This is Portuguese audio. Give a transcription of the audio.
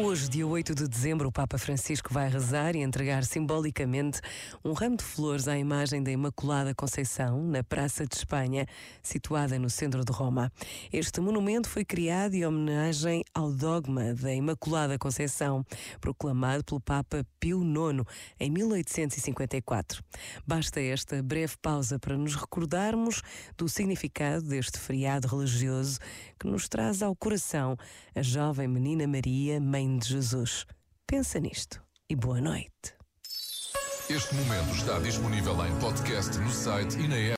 Hoje, dia 8 de dezembro, o Papa Francisco vai rezar e entregar simbolicamente um ramo de flores à imagem da Imaculada Conceição, na Praça de Espanha, situada no centro de Roma. Este monumento foi criado em homenagem ao dogma da Imaculada Conceição, proclamado pelo Papa Pio IX em 1854. Basta esta breve pausa para nos recordarmos do significado deste feriado religioso que nos traz ao coração a jovem menina Maria, mãe de Jesus. Pensa nisto e boa noite. Este momento está disponível em podcast no site e na app.